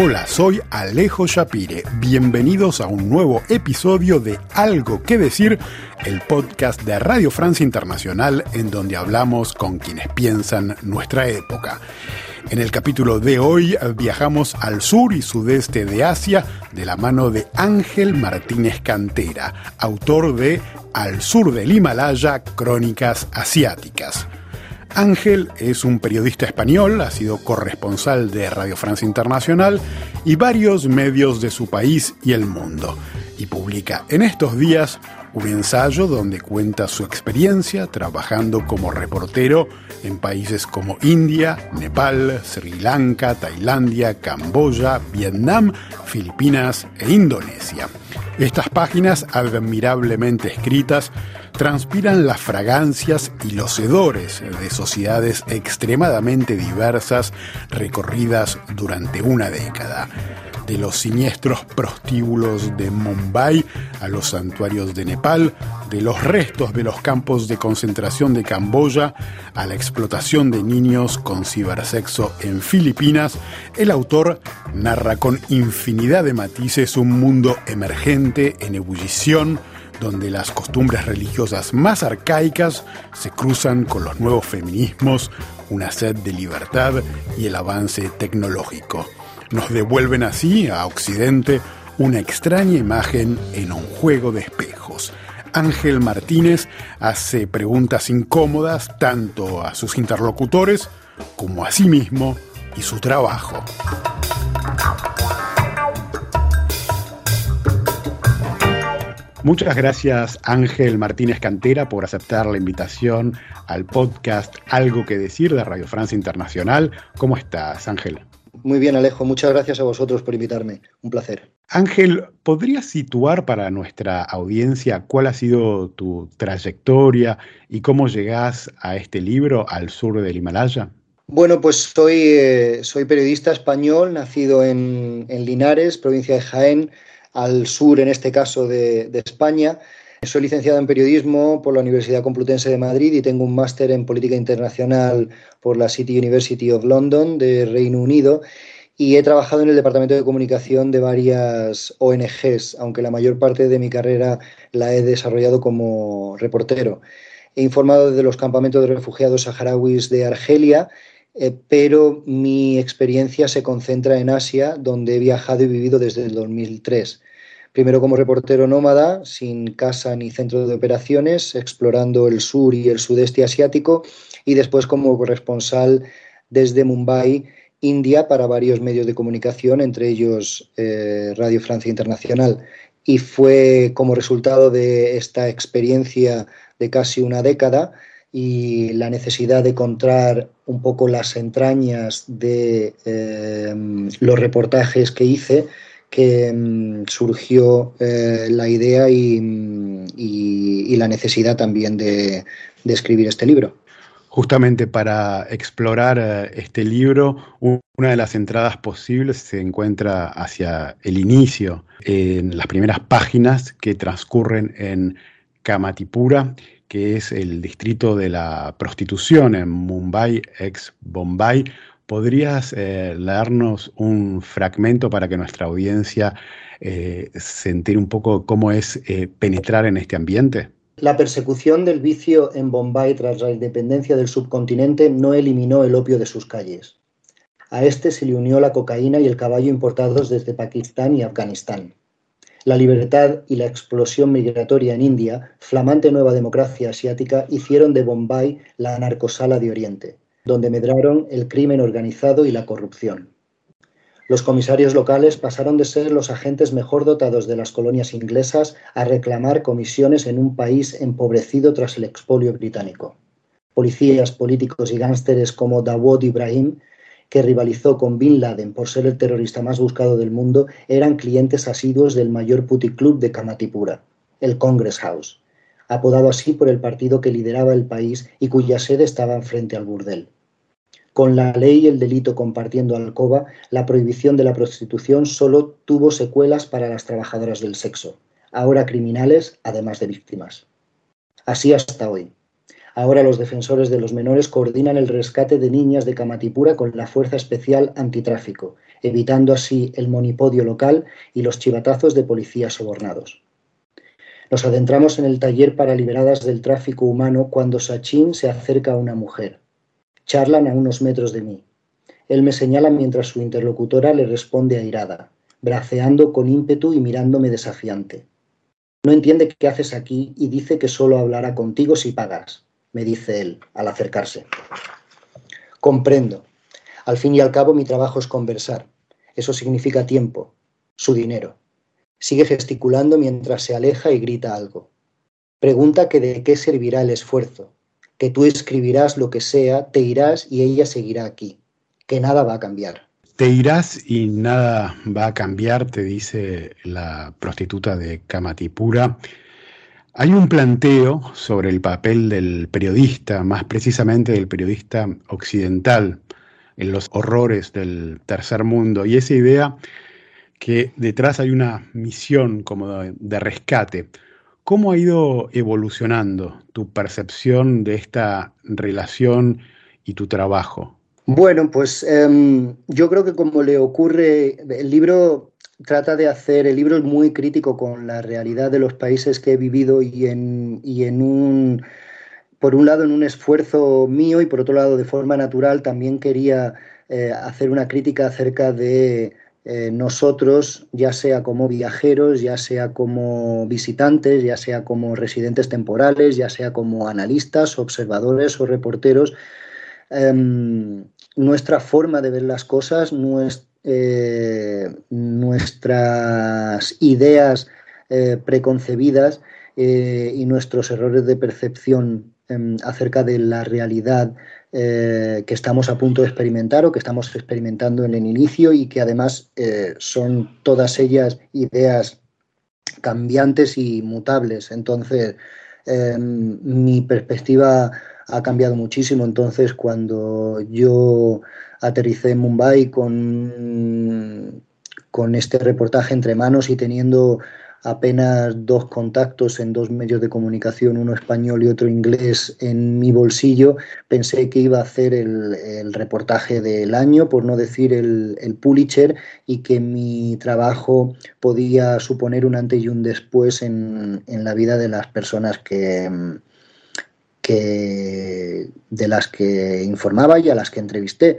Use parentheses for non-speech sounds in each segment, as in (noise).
Hola, soy Alejo Shapire. Bienvenidos a un nuevo episodio de Algo que decir, el podcast de Radio Francia Internacional en donde hablamos con quienes piensan nuestra época. En el capítulo de hoy viajamos al sur y sudeste de Asia de la mano de Ángel Martínez Cantera, autor de Al sur del Himalaya, Crónicas Asiáticas. Ángel es un periodista español, ha sido corresponsal de Radio Francia Internacional y varios medios de su país y el mundo, y publica en estos días un ensayo donde cuenta su experiencia trabajando como reportero en países como India, Nepal, Sri Lanka, Tailandia, Camboya, Vietnam, Filipinas e Indonesia. Estas páginas, admirablemente escritas, transpiran las fragancias y los hedores de sociedades extremadamente diversas recorridas durante una década. De los siniestros prostíbulos de Mumbai a los santuarios de Nepal, de los restos de los campos de concentración de Camboya a la explotación de niños con cibersexo en Filipinas, el autor narra con infinidad de matices un mundo emergente en ebullición, donde las costumbres religiosas más arcaicas se cruzan con los nuevos feminismos, una sed de libertad y el avance tecnológico. Nos devuelven así a Occidente una extraña imagen en un juego de espejos. Ángel Martínez hace preguntas incómodas tanto a sus interlocutores como a sí mismo y su trabajo. Muchas gracias Ángel Martínez Cantera por aceptar la invitación al podcast Algo que decir de Radio Francia Internacional. ¿Cómo estás, Ángel? Muy bien, Alejo. Muchas gracias a vosotros por invitarme. Un placer. Ángel, ¿podrías situar para nuestra audiencia cuál ha sido tu trayectoria y cómo llegás a este libro al sur del Himalaya? Bueno, pues soy, eh, soy periodista español, nacido en, en Linares, provincia de Jaén, al sur, en este caso, de, España. Soy licenciado en periodismo por la Universidad Complutense de Madrid y tengo un máster en política internacional por la City University of London de Reino Unido y he trabajado en el departamento de comunicación de varias ONGs, aunque la mayor parte de mi carrera la he desarrollado como reportero. He informado desde los campamentos de refugiados saharauis de Argelia eh, pero mi experiencia se concentra en Asia, donde he viajado y vivido desde el 2003. Primero como reportero nómada, sin casa ni centro de operaciones, explorando el sur y el sudeste asiático, y después como corresponsal desde Mumbai, India, para varios medios de comunicación, entre ellos eh, Radio Francia Internacional. Y fue como resultado de esta experiencia de casi una década y la necesidad de encontrar un poco las entrañas de em, los reportajes que hice, que em, surgió eh, la idea y, la necesidad también de, escribir este libro. Justamente para explorar eh, este libro, una de las entradas posibles se encuentra hacia el inicio, en las primeras páginas que transcurren en Kamatipura que es el distrito de la prostitución en Mumbai, ex Bombay. ¿Podrías eh, leernos un fragmento para que nuestra audiencia eh, se entere un poco cómo es eh, penetrar en este ambiente? La persecución del vicio en Bombay tras la independencia del subcontinente no eliminó el opio de sus calles. A este se le unió la cocaína y el caballo importados desde Pakistán y Afganistán. La libertad y la explosión migratoria en India, flamante nueva democracia asiática, hicieron de Bombay la narcosala de Oriente, donde medraron el crimen organizado y la corrupción. Los comisarios locales pasaron de ser los agentes mejor dotados de las colonias inglesas a reclamar comisiones en un país empobrecido tras el expolio británico. Policías, políticos y gánsteres como Dawood Ibrahim que rivalizó con Bin Laden por ser el terrorista más buscado del mundo, eran clientes asiduos del mayor puticlub de Kamatipura, el Congress House. apodado así por el partido que lideraba el país y cuya sede estaba frente al burdel. Con la ley y el delito compartiendo alcoba, la prohibición de la prostitución solo tuvo secuelas para las trabajadoras del sexo, ahora criminales, además de víctimas. Así hasta hoy. Ahora los defensores de los menores coordinan el rescate de niñas de Camatipura con la Fuerza Especial Antitráfico, evitando así el monipodio local y los chivatazos de policías sobornados. Nos adentramos en el taller para liberadas del tráfico humano cuando Sachin se acerca a una mujer. Charlan a unos metros de mí. Él me señala mientras su interlocutora le responde airada, braceando con ímpetu y mirándome desafiante. No entiende qué haces aquí y dice que solo hablará contigo si pagas, me dice él al acercarse. Comprendo. Al fin y al cabo mi trabajo es conversar. Eso significa tiempo, su dinero. Sigue gesticulando mientras se aleja y grita algo. Pregunta que de qué servirá el esfuerzo, que tú escribirás lo que sea, te irás y ella seguirá aquí, que nada va a cambiar. Te irás y nada va a cambiar, te dice la prostituta de Kamatipura. Hay un planteo sobre el papel del periodista, más precisamente del periodista occidental, en los horrores del tercer mundo, y esa idea que detrás hay una misión como de, rescate. ¿Cómo ha ido evolucionando tu percepción de esta relación y tu trabajo? Bueno, pues em, yo creo que como le ocurre, el libro trata de hacer, el libro es muy crítico con la realidad de los países que he vivido y en, y en un, por un lado en un esfuerzo mío y por otro lado de forma natural también quería eh, hacer una crítica acerca de eh, nosotros, ya sea como viajeros, ya sea como visitantes, ya sea como residentes temporales, ya sea como analistas, observadores o reporteros, em, nuestra forma de ver las cosas, eh, nuestras ideas eh, preconcebidas y nuestros errores de percepción em, acerca de la realidad eh, que estamos a punto de experimentar o que estamos experimentando en el inicio y que además eh, son todas ellas ideas cambiantes y mutables. Entonces, em, mi perspectiva ha cambiado muchísimo. Entonces, cuando yo aterricé en Mumbai con, con este reportaje entre manos y teniendo apenas dos contactos en dos medios de comunicación, uno español y otro inglés, en mi bolsillo, pensé que iba a hacer el, reportaje del año, por no decir el, Pulitzer, y que mi trabajo podía suponer un antes y un después en, la vida de las personas que, de las que informaba y a las que entrevisté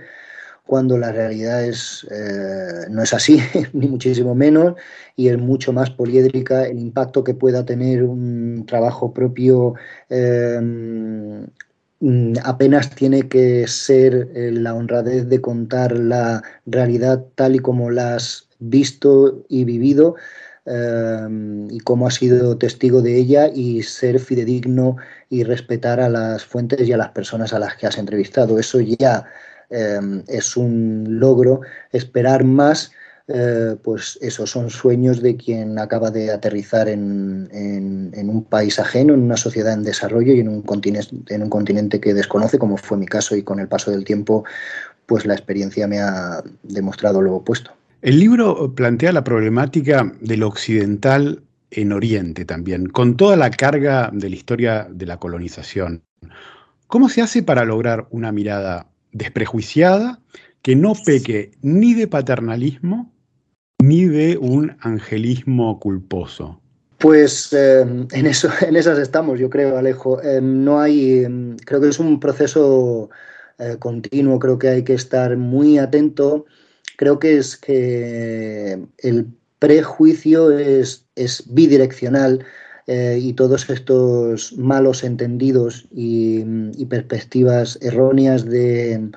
cuando la realidad es, eh, no es así, (laughs) ni muchísimo menos, y es mucho más poliédrica el impacto que pueda tener un trabajo propio. Mm, apenas tiene que ser eh, la honradez de contar la realidad tal y como la has visto y vivido y cómo has sido testigo de ella y ser fidedigno y respetar a las fuentes y a las personas a las que has entrevistado. Eso ya Em, es un logro. Esperar más, eh, pues esos son sueños de quien acaba de aterrizar en, un país ajeno, en una sociedad en desarrollo y en un, continente, en un continente que desconoce, como fue mi caso, y con el paso del tiempo, pues la experiencia me ha demostrado lo opuesto. El libro plantea la problemática del occidental en Oriente también, con toda la carga de la historia de la colonización. ¿Cómo se hace para lograr una mirada desprejuiciada, que no peque ni de paternalismo ni de un angelismo culposo. Pues eh, en, eso, (laughs) en esas estamos, yo creo, Alejo. Eh, no hay, eh, creo que es un proceso continuo, creo que hay que estar muy atento. Creo que es que el prejuicio es, es bidireccional eh, y todos estos malos entendidos y, perspectivas erróneas de,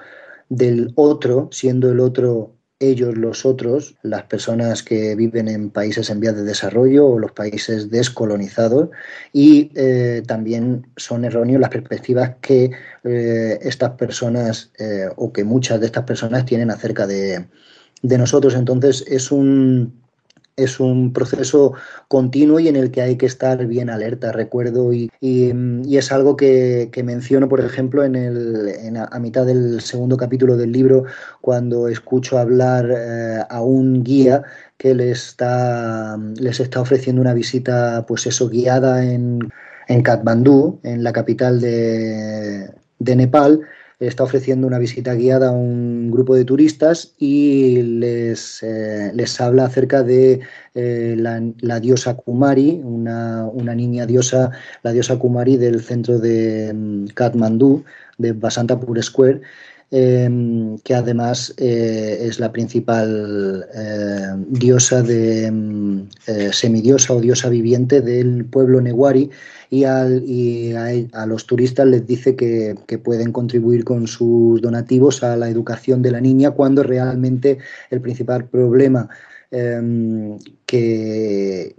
del otro, siendo el otro ellos los otros, las personas que viven en países en vías de desarrollo o los países descolonizados, y eh, también son erróneos las perspectivas que eh, estas personas o que muchas de estas personas tienen acerca de, de nosotros. Entonces es un, es un proceso continuo y en el que hay que estar bien alerta, recuerdo, y, es algo que, menciono, por ejemplo, en el, a mitad del segundo capítulo del libro, cuando escucho hablar eh, a un guía que les está, les está ofreciendo una visita, pues eso, guiada en, en Katmandú, en la capital de, de Nepal, está ofreciendo una visita guiada a un grupo de turistas y les, eh, les habla acerca de eh, la, diosa Kumari, una, niña diosa, la diosa Kumari del centro de mm, Kathmandú, de Basantapur Square, em, que además eh, es la principal diosa de mm, semidiosa o diosa viviente del pueblo Newari y, a, los turistas les dice que, pueden contribuir con sus donativos a la educación de la niña cuando realmente el principal problema em, que,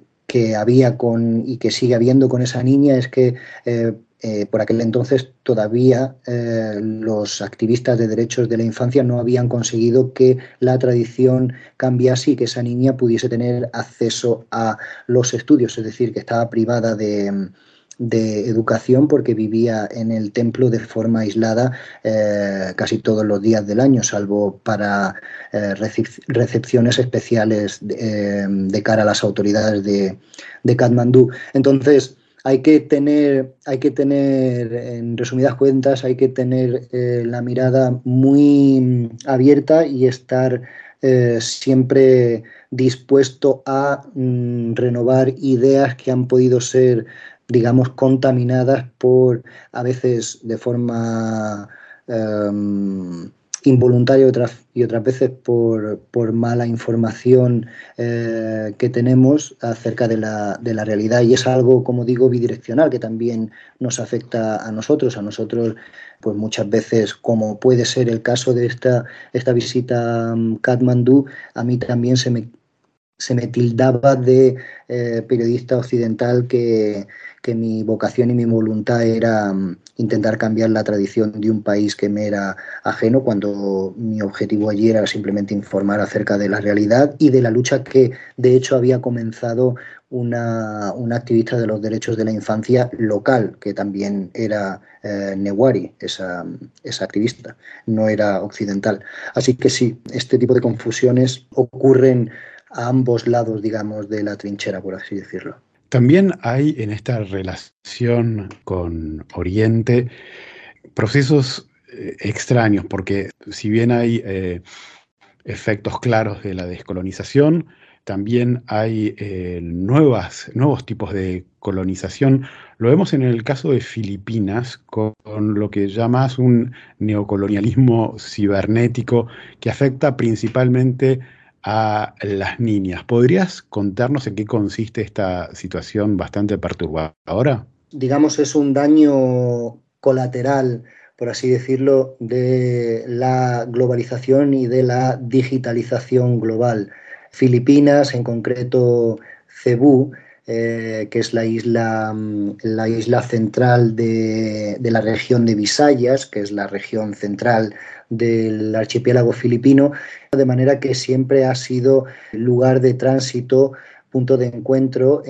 había con y que sigue habiendo con esa niña es que eh, eh, por aquel entonces todavía eh, los activistas de derechos de la infancia no habían conseguido que la tradición cambiase y que esa niña pudiese tener acceso a los estudios, es decir, que estaba privada de, de educación porque vivía en el templo de forma aislada eh, casi todos los días del año, salvo para recepciones especiales eh, de, cara a las autoridades de, de Katmandú. Entonces, hay que tener, hay que tener, en resumidas cuentas, hay que tener la mirada muy abierta y estar siempre dispuesto a mm, renovar ideas que han podido ser digamos, contaminadas por, a veces de forma em, involuntaria otras, y otras veces por, mala información eh, que tenemos acerca de la, de la, realidad. Y es algo, como digo, bidireccional, que también nos afecta a nosotros. A nosotros, pues muchas veces, como puede ser el caso de esta, esta visita a Kathmandú, a mí también se me, se me tildaba de eh, periodista occidental que que mi vocación y mi voluntad era mm, intentar cambiar la tradición de un país que me era ajeno, cuando mi objetivo allí era simplemente informar acerca de la realidad y de la lucha que de hecho había comenzado una, activista de los derechos de la infancia local, que también era eh, Newari, esa, esa activista, no era occidental. Así que sí, este tipo de confusiones ocurren a ambos lados, digamos, de la trinchera, por así decirlo. También hay en esta relación con Oriente procesos eh, extraños, porque si bien hay eh, efectos claros de la descolonización, también hay eh, nuevos tipos de colonización. Lo vemos en el caso de Filipinas, con, lo que llamas un neocolonialismo cibernético que afecta principalmente a las niñas. ¿Podrías contarnos en qué consiste esta situación bastante perturbadora? Digamos, es un daño colateral, por así decirlo, de la globalización y de la digitalización global. Filipinas, en concreto Cebú, eh, que es la isla, mm, la isla central de, de, la región de Visayas, que es la región central del archipiélago filipino, de manera que siempre ha sido lugar de tránsito, punto de encuentro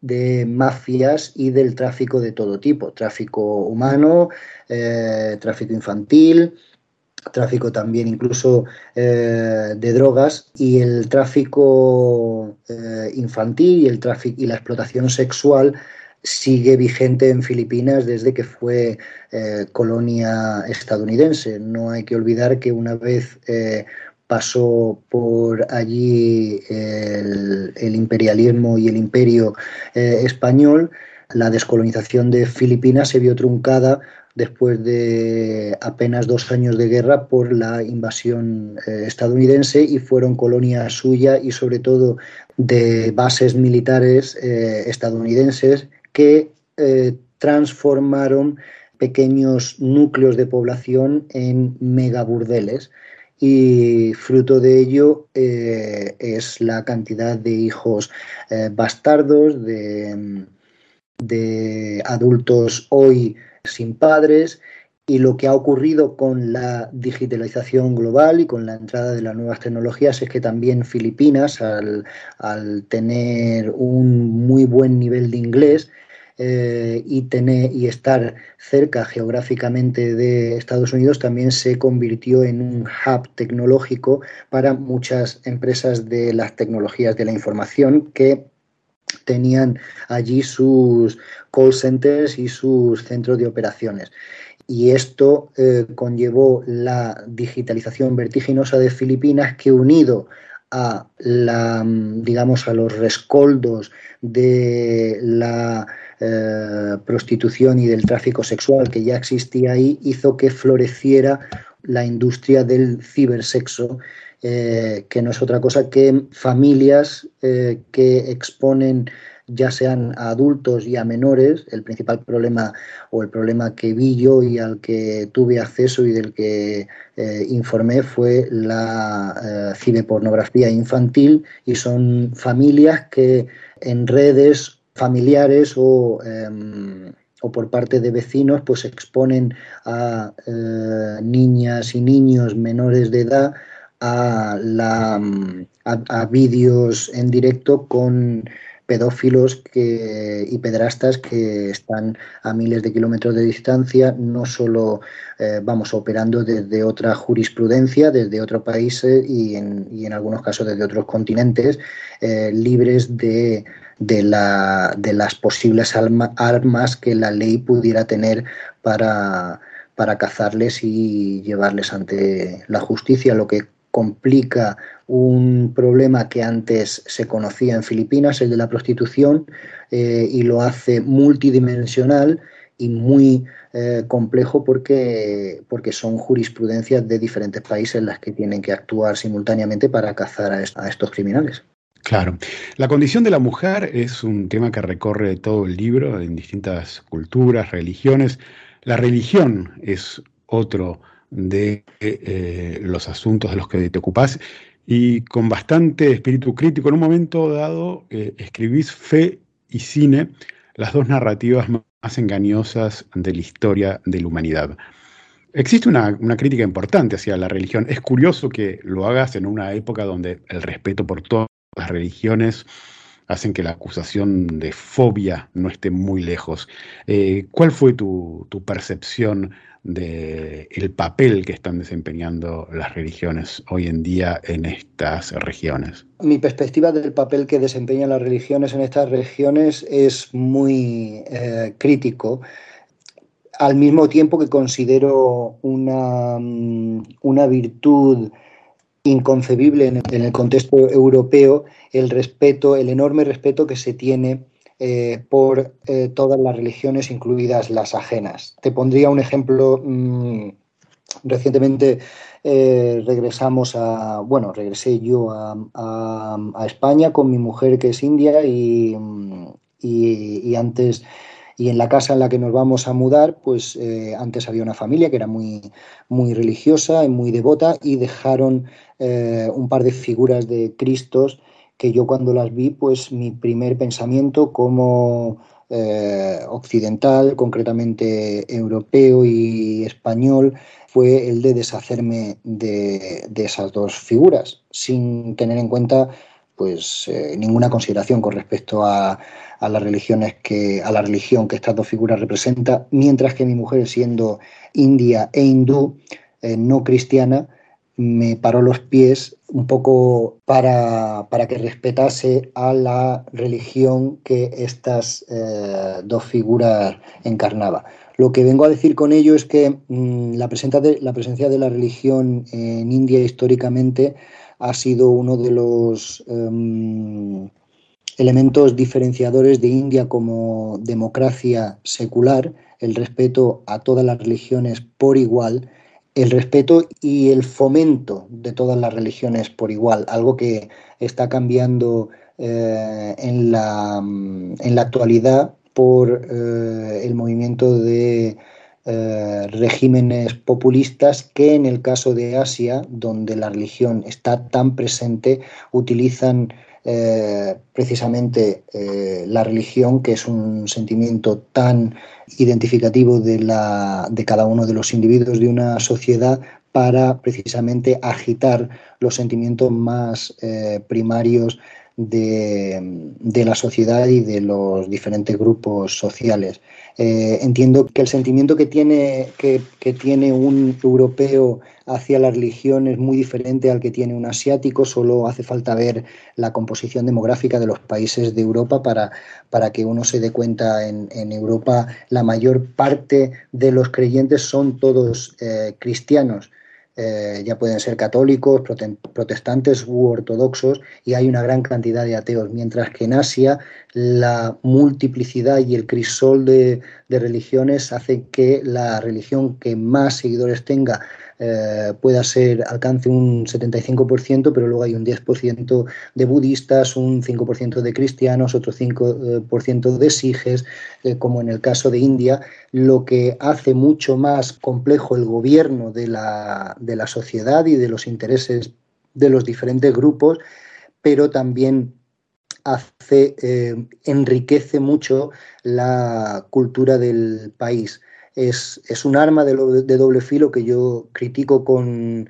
de mafias y del tráfico de todo tipo, tráfico humano, eh, tráfico infantil, tráfico también incluso eh, de drogas y el tráfico eh, infantil y el tráfico y la explotación sexual sigue vigente en Filipinas desde que fue eh, colonia estadounidense. No hay que olvidar que una vez eh, pasó por allí el, imperialismo y el imperio eh, español, la descolonización de Filipinas se vio truncada después de apenas dos años de guerra por la invasión estadounidense y fueron colonia suya y sobre todo de bases militares estadounidenses que eh, transformaron pequeños núcleos de población en megaburdeles y fruto de ello eh, es la cantidad de hijos eh, bastardos, de, de, adultos hoy sin padres Y lo que ha ocurrido con la digitalización global y con la entrada de las nuevas tecnologías es que también Filipinas, al, tener un muy buen nivel de inglés, eh, y, tener, y estar cerca geográficamente de Estados Unidos también se convirtió en un hub tecnológico para muchas empresas de las tecnologías de la información que tenían allí sus call centers y sus centros de operaciones y esto eh, conllevó la digitalización vertiginosa de Filipinas que unido a la digamos a los rescoldos de la eh, prostitución y del tráfico sexual que ya existía ahí hizo que floreciera la industria del cibersexo eh, que no es otra cosa que familias que exponen ya sean a adultos y a menores, el principal problema o el problema que vi yo y al que tuve acceso y del que eh, informé fue la eh, cibepornografía infantil y son familias que en redes familiares o, em, o por parte de vecinos pues exponen a eh, niñas y niños menores de edad a, la, a vídeos en directo con pedófilos que, y pedrastas que están a miles de kilómetros de distancia, no solo eh, vamos operando desde otra jurisprudencia, desde otros países y en, y en algunos casos desde otros continentes, eh, libres de, de, la, de, las posibles armas que la ley pudiera tener para, para cazarles y llevarles ante la justicia, lo que complica un problema que antes se conocía en Filipinas, el de la prostitución, eh, y lo hace multidimensional y muy eh, complejo porque, porque son jurisprudencias de diferentes países las que tienen que actuar simultáneamente para cazar a, estos criminales. Claro. La condición de la mujer es un tema que recorre todo el libro en distintas culturas, religiones. La religión es otro de eh, los asuntos de los que te ocupás y con bastante espíritu crítico. En un momento dado eh, escribís Fe y Cine, las dos narrativas más engañosas de la historia de la humanidad. Existe una, una, crítica importante hacia la religión. Es curioso que lo hagas en una época donde el respeto por todas las religiones hacen que la acusación de fobia no esté muy lejos. Eh, ¿Cuál fue tu, tu percepción del el papel que están desempeñando las religiones hoy en día en estas regiones. Mi perspectiva del papel que desempeñan las religiones en estas regiones es muy eh, crítico, al mismo tiempo que considero una, mm, una virtud inconcebible en el contexto europeo el respeto, el enorme respeto que se tiene eh, por eh, todas las religiones, incluidas las ajenas. Te pondría un ejemplo. Mm, recientemente eh, regresamos a, bueno, regresé yo a, España con mi mujer que es india y, y, antes y en la casa en la que nos vamos a mudar, pues antes había una familia que era muy, muy religiosa y muy devota y dejaron un par de figuras de Cristos que yo cuando las vi, pues mi primer pensamiento como eh, occidental, concretamente europeo y español, fue el de deshacerme de, esas dos figuras, sin tener en cuenta pues eh, ninguna consideración con respecto a, las religiones que a la religión que estas dos figuras representan, mientras que mi mujer siendo india e hindú, eh, no cristiana, me paró los pies un poco para, que respetase a la religión que estas eh, dos figuras encarnaba. Lo que vengo a decir con ello es que mm, la, de, la presencia de la religión en India históricamente ha sido uno de los em, elementos diferenciadores de India como democracia secular, el respeto a todas las religiones por igual, el respeto y el fomento de todas las religiones por igual, algo que está cambiando eh, en, la, en, la, actualidad por eh, el movimiento de eh, regímenes populistas que en el caso de Asia, donde la religión está tan presente, utilizan eh, precisamente eh, la religión, que es un sentimiento tan identificativo de, la, de cada uno de los individuos de una sociedad para precisamente agitar los sentimientos más eh, primarios de, la sociedad y de los diferentes grupos sociales. Eh, entiendo que el sentimiento que tiene, que, tiene un europeo hacia la religión es muy diferente al que tiene un asiático, solo hace falta ver la composición demográfica de los países de Europa para, para que uno se dé cuenta. En, Europa la mayor parte de los creyentes son todos eh, cristianos eh, ya pueden ser católicos, protestantes u ortodoxos, y hay una gran cantidad de ateos, mientras que en Asia la multiplicidad y el crisol de, de religiones hace que la religión que más seguidores tenga eh, pueda ser, alcance un 75%, pero luego hay un 10% de budistas, un 5% de cristianos, otro 5% de sijes, eh, como en el caso de India, lo que hace mucho más complejo el gobierno de la, de la sociedad y de los intereses de los diferentes grupos, pero también hace, eh, enriquece mucho la cultura del país es, un arma de, doble filo que yo critico con,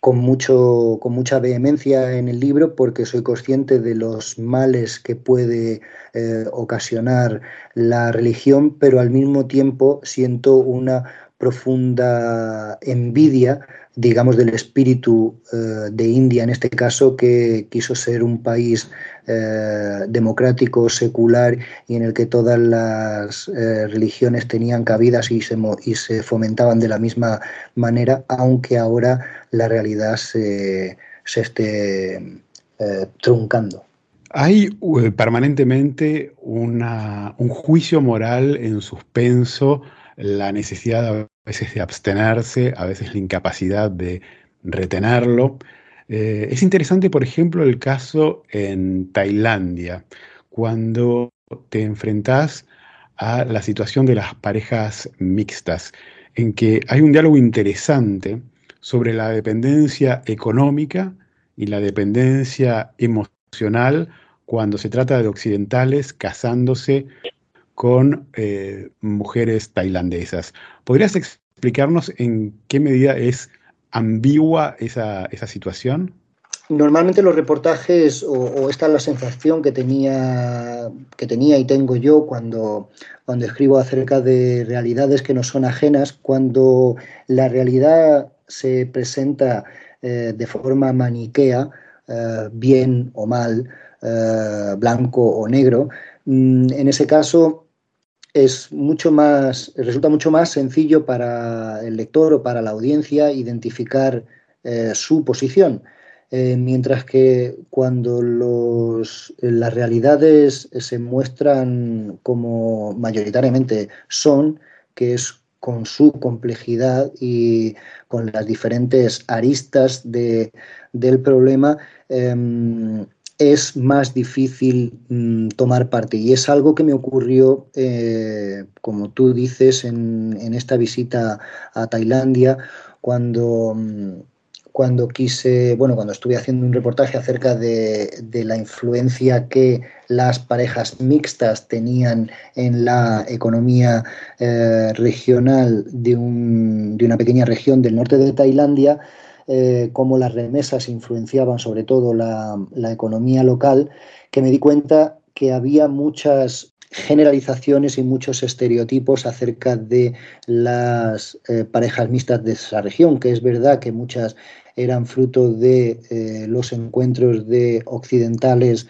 con, mucho, con mucha vehemencia en el libro porque soy consciente de los males que puede eh, ocasionar la religión, pero al mismo tiempo siento una profunda envidia digamos, del espíritu eh, de India en este caso, que quiso ser un país eh, democrático, secular y en el que todas las eh, religiones tenían cabidas y se, fomentaban de la misma manera, aunque ahora la realidad se, se esté truncando. Hay permanentemente una, un juicio moral en suspenso, la necesidad de a veces de abstenerse, a veces la incapacidad de retenerlo. Eh, es interesante, por ejemplo, el caso en Tailandia, cuando te enfrentas a la situación de las parejas mixtas, en que hay un diálogo interesante sobre la dependencia económica y la dependencia emocional cuando se trata de occidentales casándose con eh, mujeres tailandesas. ¿Podrías explicarnos en qué medida es ambigua esa, situación? Normalmente los reportajes, o, esta es la sensación que tenía, que tenía y tengo yo cuando, cuando escribo acerca de realidades que no son ajenas, cuando la realidad se presenta eh, de forma maniquea, eh, bien o mal, blanco o negro, mm, en ese caso es mucho más, resulta mucho más sencillo para el lector o para la audiencia identificar eh, su posición. Eh, mientras que cuando los, las realidades se muestran como mayoritariamente son, que es con su complejidad y con las diferentes aristas de, del problema, em, es más difícil mm, tomar parte. Y es algo que me ocurrió, eh, como tú dices, en, esta visita a Tailandia, cuando, mm, cuando quise, bueno, cuando estuve haciendo un reportaje acerca de, la influencia que las parejas mixtas tenían en la economía eh, regional de, un, de una pequeña región del norte de Tailandia, eh, cómo las remesas influenciaban sobre todo la, economía local, que me di cuenta que había muchas generalizaciones y muchos estereotipos acerca de las eh, parejas mixtas de esa región, que es verdad que muchas eran fruto de eh, los encuentros de occidentales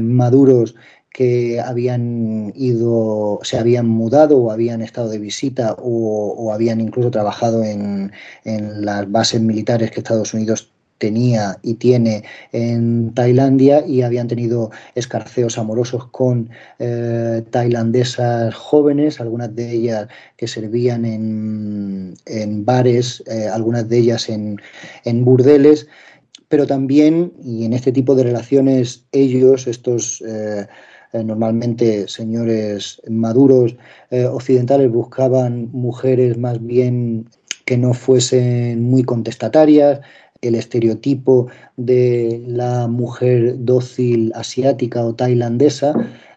maduros que habían ido, se habían mudado o habían estado de visita o, habían incluso trabajado en, las bases militares que Estados Unidos tenía y tiene en Tailandia y habían tenido escarceos amorosos con eh, tailandesas jóvenes, algunas de ellas que servían en, bares, eh, algunas de ellas en, burdeles, pero también, y en este tipo de relaciones, ellos, estos eh, eh, normalmente señores maduros eh, occidentales buscaban mujeres más bien que no fuesen muy contestatarias, el estereotipo de la mujer dócil asiática o tailandesa,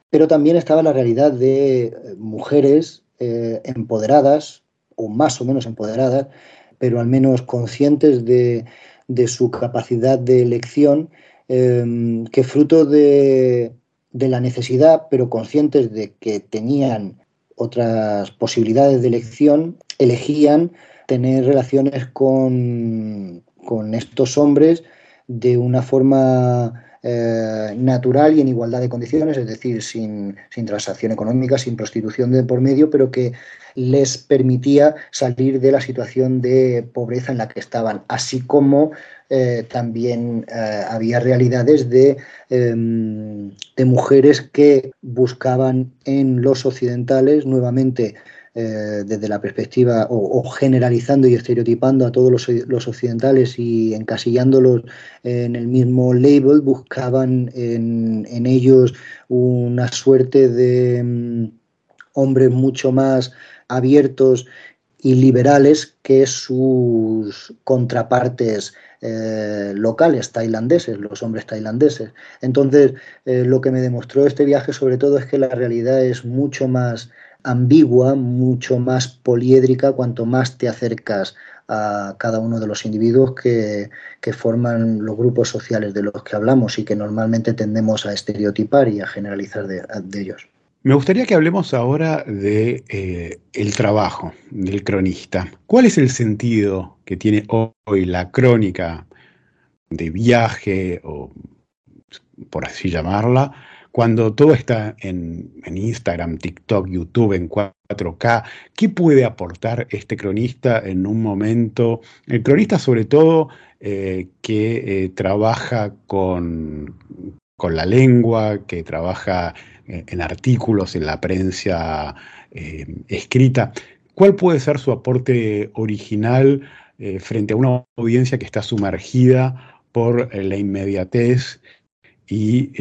pero también estaba la realidad de mujeres eh, empoderadas, o más o menos empoderadas, pero al menos conscientes de, su capacidad de elección, que fruto de, de la necesidad, pero conscientes de que tenían otras posibilidades de elección, elegían tener relaciones con, estos hombres de una forma eh, natural y en igualdad de condiciones, es decir, sin, sin, transacción económica, sin prostitución de por medio, pero que les permitía salir de la situación de pobreza en la que estaban, así como eh, también eh, había realidades de, em, de, mujeres que buscaban en los occidentales nuevamente eh, desde la perspectiva o, generalizando y estereotipando a todos los, occidentales y encasillándolos en el mismo label, buscaban en, en ellos una suerte de em, hombres mucho más abiertos y liberales que sus contrapartes eh, locales tailandeses, los hombres tailandeses. Entonces, eh, lo que me demostró este viaje sobre todo es que la realidad es mucho más ambigua, mucho más poliédrica cuanto más te acercas a cada uno de los individuos que, que, forman los grupos sociales de los que hablamos y que normalmente tendemos a estereotipar y a generalizar de, de ellos. Me gustaría que hablemos ahora de eh, el trabajo del cronista. ¿Cuál es el sentido que tiene hoy la crónica de viaje, o por así llamarla, cuando todo está en, Instagram, TikTok, YouTube, en 4K? ¿Qué puede aportar este cronista en un momento? El cronista sobre todo eh, que eh, trabaja con, con la lengua, que trabaja en artículos, en la prensa eh, escrita. ¿Cuál puede ser su aporte original eh, frente a una audiencia que está sumergida por eh, la inmediatez y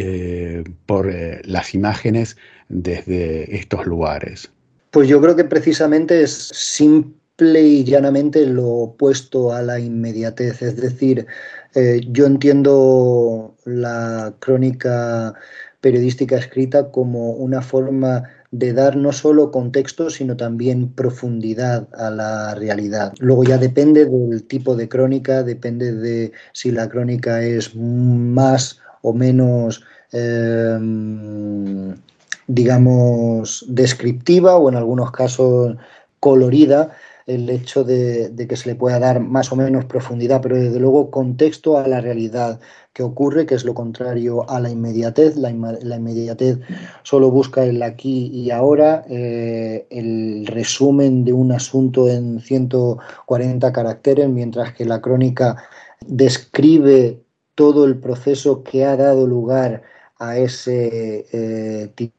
por las imágenes desde estos lugares? Pues yo creo que precisamente es simple y llanamente lo opuesto a la inmediatez. Es decir, yo entiendo la crónica periodística escrita como una forma de dar no solo contexto, sino también profundidad a la realidad. Luego ya depende del tipo de crónica, depende de si la crónica es más o menos, em, digamos, descriptiva o en algunos casos colorida, el hecho de, que se le pueda dar más o menos profundidad, pero desde luego contexto a la realidad que ocurre, que es lo contrario a la inmediatez. La, inmediatez solo busca el aquí y ahora, eh, el resumen de un asunto en 140 caracteres, mientras que la crónica describe todo el proceso que ha dado lugar a ese eh,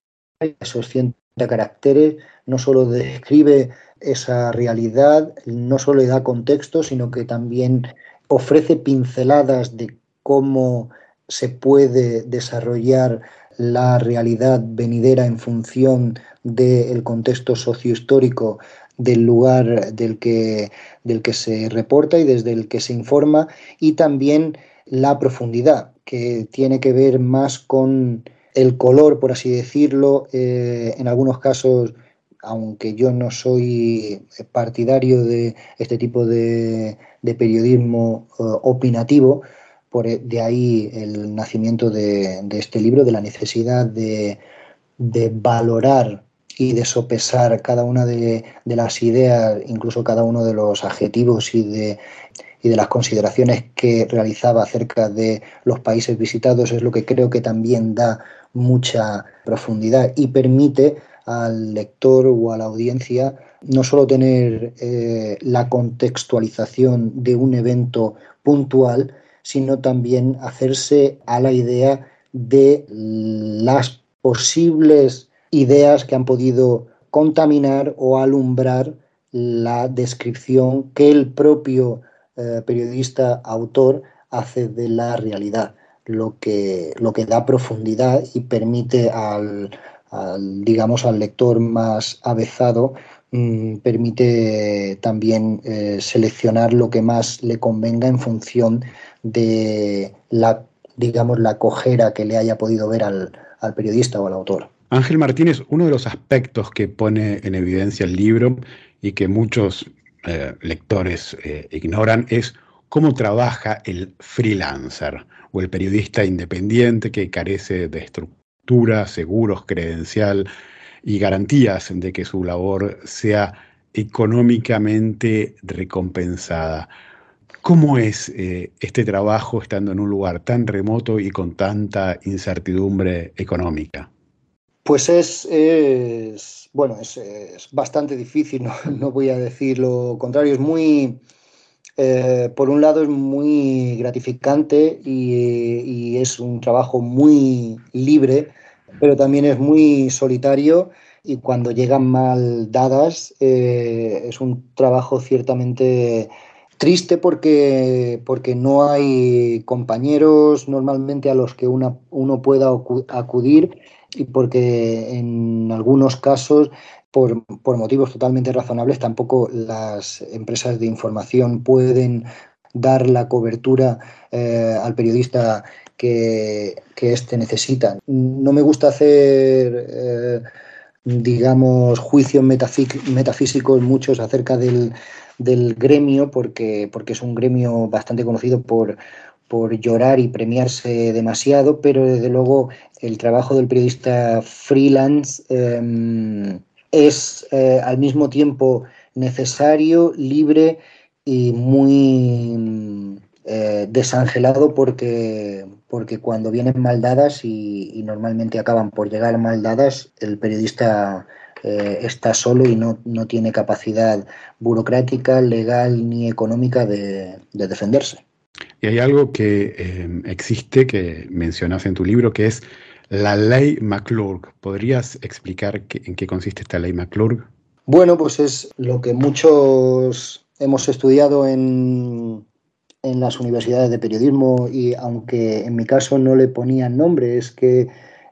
esos 140 caracteres, no solo describe esa realidad, no solo le da contexto, sino que también ofrece pinceladas de cómo se puede desarrollar la realidad venidera en función del contexto sociohistórico del lugar del que, del que se reporta y desde el que se informa, y también la profundidad, que tiene que ver más con el color, por así decirlo, eh, en algunos casos aunque yo no soy partidario de este tipo de, periodismo eh, opinativo, por, e, de ahí el nacimiento de, este libro, de la necesidad de, valorar y de sopesar cada una de, las ideas, incluso cada uno de los adjetivos y de las consideraciones que realizaba acerca de los países visitados, es lo que creo que también da mucha profundidad y permite al lector o a la audiencia no solo tener eh, la contextualización de un evento puntual, sino también hacerse a la idea de las posibles ideas que han podido contaminar o alumbrar la descripción que el propio eh, periodista autor hace de la realidad, lo que, lo que da profundidad y permite al, digamos, al lector más avezado mm, permite también eh, seleccionar lo que más le convenga en función de la, digamos, la cojera que le haya podido ver al, periodista o al autor. Ángel Martínez, uno de los aspectos que pone en evidencia el libro y que muchos eh, lectores eh, ignoran es cómo trabaja el freelancer o el periodista independiente que carece de estructura, seguros, credencial y garantías de que su labor sea económicamente recompensada. ¿Cómo es eh, este trabajo estando en un lugar tan remoto y con tanta incertidumbre económica? Pues es, bueno, es, bastante difícil, (laughs) no, voy a decir lo contrario, es muy, eh, por un lado es muy gratificante y, es un trabajo muy libre, pero también es muy solitario y cuando llegan mal dadas eh, es un trabajo ciertamente Triste porque, porque no hay compañeros normalmente a los que una, uno pueda acudir y porque en algunos casos, por, motivos totalmente razonables, tampoco las empresas de información pueden dar la cobertura eh, al periodista que, que éste necesita. No me gusta hacer, eh, digamos, juicios metafísicos muchos acerca del, del gremio, porque, porque es un gremio bastante conocido por, por llorar y premiarse demasiado, pero desde luego el trabajo del periodista freelance em, es eh, al mismo tiempo necesario, libre y muy eh, desangelado porque, porque cuando vienen mal dadas y, y, normalmente acaban por llegar mal dadas, el periodista eh, está solo y no, no, tiene capacidad burocrática, legal ni económica de, defenderse. Y hay algo que eh, existe, que mencionas en tu libro, que es la ley McClurg. ¿Podrías explicar en qué consiste esta ley McClurg? Bueno, pues es lo que muchos hemos estudiado en, en las universidades de periodismo y aunque en mi caso no le ponían nombre, es que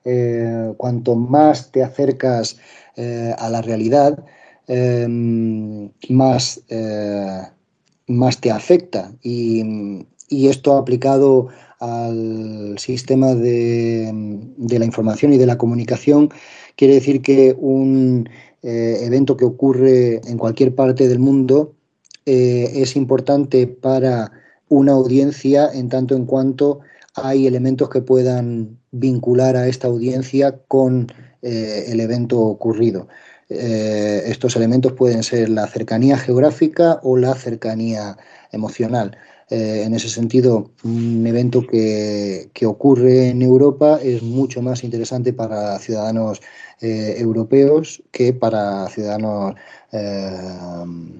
eh, cuanto más te acercas eh, a la realidad, em, más, eh, más te afecta. Y, esto aplicado al sistema de, la información y de la comunicación quiere decir que un evento que ocurre en cualquier parte del mundo es importante para una audiencia en tanto en cuanto hay elementos que puedan vincular a esta audiencia con eh, el evento ocurrido. Eh, estos elementos pueden ser la cercanía geográfica o la cercanía emocional. Eh, en ese sentido, un evento que, ocurre en Europa es mucho más interesante para ciudadanos europeos que para ciudadanos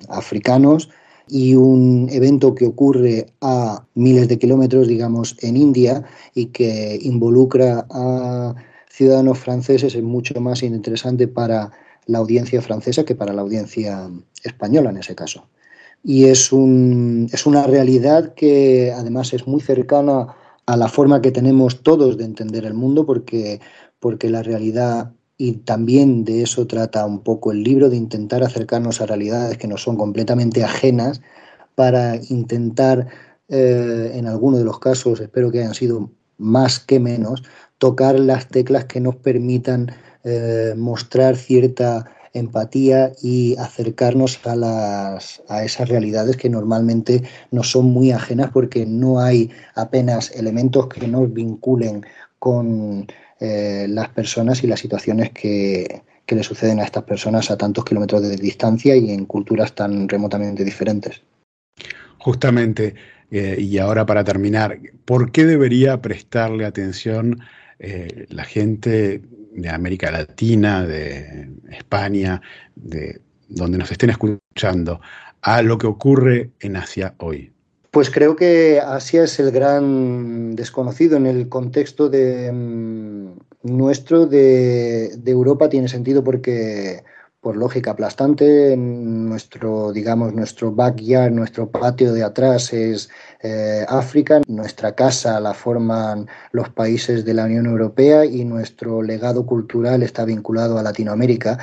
africanos y un evento que ocurre a miles de kilómetros, digamos, en India y que involucra a ciudadanos franceses es mucho más interesante para la audiencia francesa que para la audiencia española en ese caso. Y es, un, es una realidad que además es muy cercana a la forma que tenemos todos de entender el mundo, porque, porque la realidad, y también de eso trata un poco el libro, de intentar acercarnos a realidades que nos son completamente ajenas para intentar, eh, en algunos de los casos, espero que hayan sido más que menos, tocar las teclas que nos permitan eh, mostrar cierta empatía y acercarnos a, las, a esas realidades que normalmente nos son muy ajenas porque no hay apenas elementos que nos vinculen con eh, las personas y las situaciones que, que le suceden a estas personas a tantos kilómetros de distancia y en culturas tan remotamente diferentes. Justamente, eh, y ahora para terminar, ¿por qué debería prestarle atención eh, la gente de América Latina, de España, de donde nos estén escuchando, a lo que ocurre en Asia hoy? Pues creo que Asia es el gran desconocido en el contexto de mm, nuestro de, Europa tiene sentido porque por lógica aplastante. Nuestro, digamos, nuestro backyard, nuestro patio de atrás es eh, África. Nuestra casa la forman los países de la Unión Europea y nuestro legado cultural está vinculado a Latinoamérica.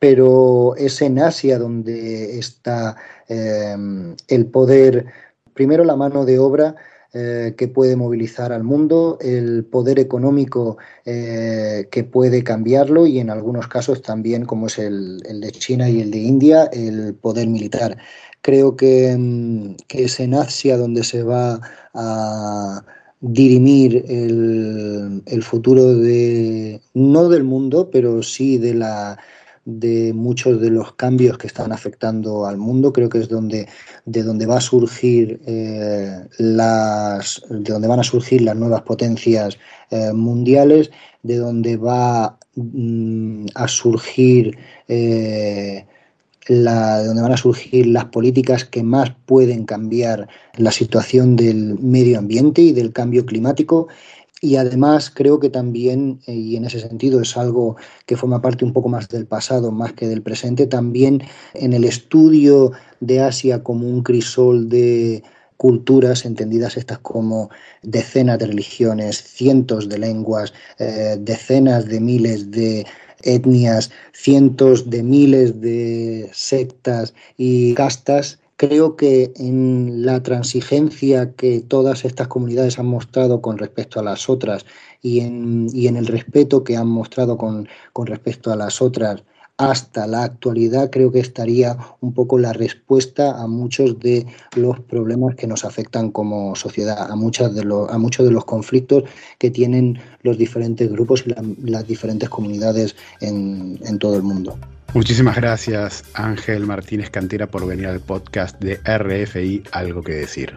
pero es en Asia donde está em, el poder, primero la mano de obra eh, que puede movilizar al mundo, el poder económico eh, que puede cambiarlo y en algunos casos también, como es el, de China y el de India, el poder militar. Creo que, em, que es en Asia donde se va a dirimir el, el, futuro de no del mundo, pero sí de la de muchos de los cambios que están afectando al mundo. Creo que es donde de donde va a surgir eh, las de donde van a surgir las nuevas potencias eh, mundiales, de donde va mm, a surgir eh, donde van a surgir las políticas que más pueden cambiar la situación del medio ambiente y del cambio climático. Y además creo que también, eh, y en ese sentido es algo que forma parte un poco más del pasado más que del presente, también en el estudio de Asia como un crisol de culturas entendidas estas como decenas de religiones, cientos de lenguas, eh, decenas de miles de etnias, cientos de miles de sectas y castas, creo que en la transigencia que todas estas comunidades han mostrado con respecto a las otras y en, el respeto que han mostrado con, respecto a las otras hasta la actualidad creo que estaría un poco la respuesta a muchos de los problemas que nos afectan como sociedad, a, muchas de los, a muchos de los conflictos que tienen los diferentes grupos y las diferentes comunidades en todo el mundo. Muchísimas gracias Ángel Martínez Cantera por venir al podcast de RFI Algo que decir.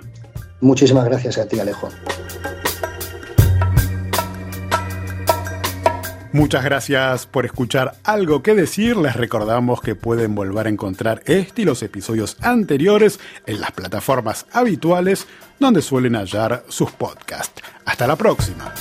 Muchísimas gracias a ti Alejo. Muchas gracias por escuchar algo que decir. Les recordamos que pueden volver a encontrar este y los episodios anteriores en las plataformas habituales donde suelen hallar sus podcasts. Hasta la próxima.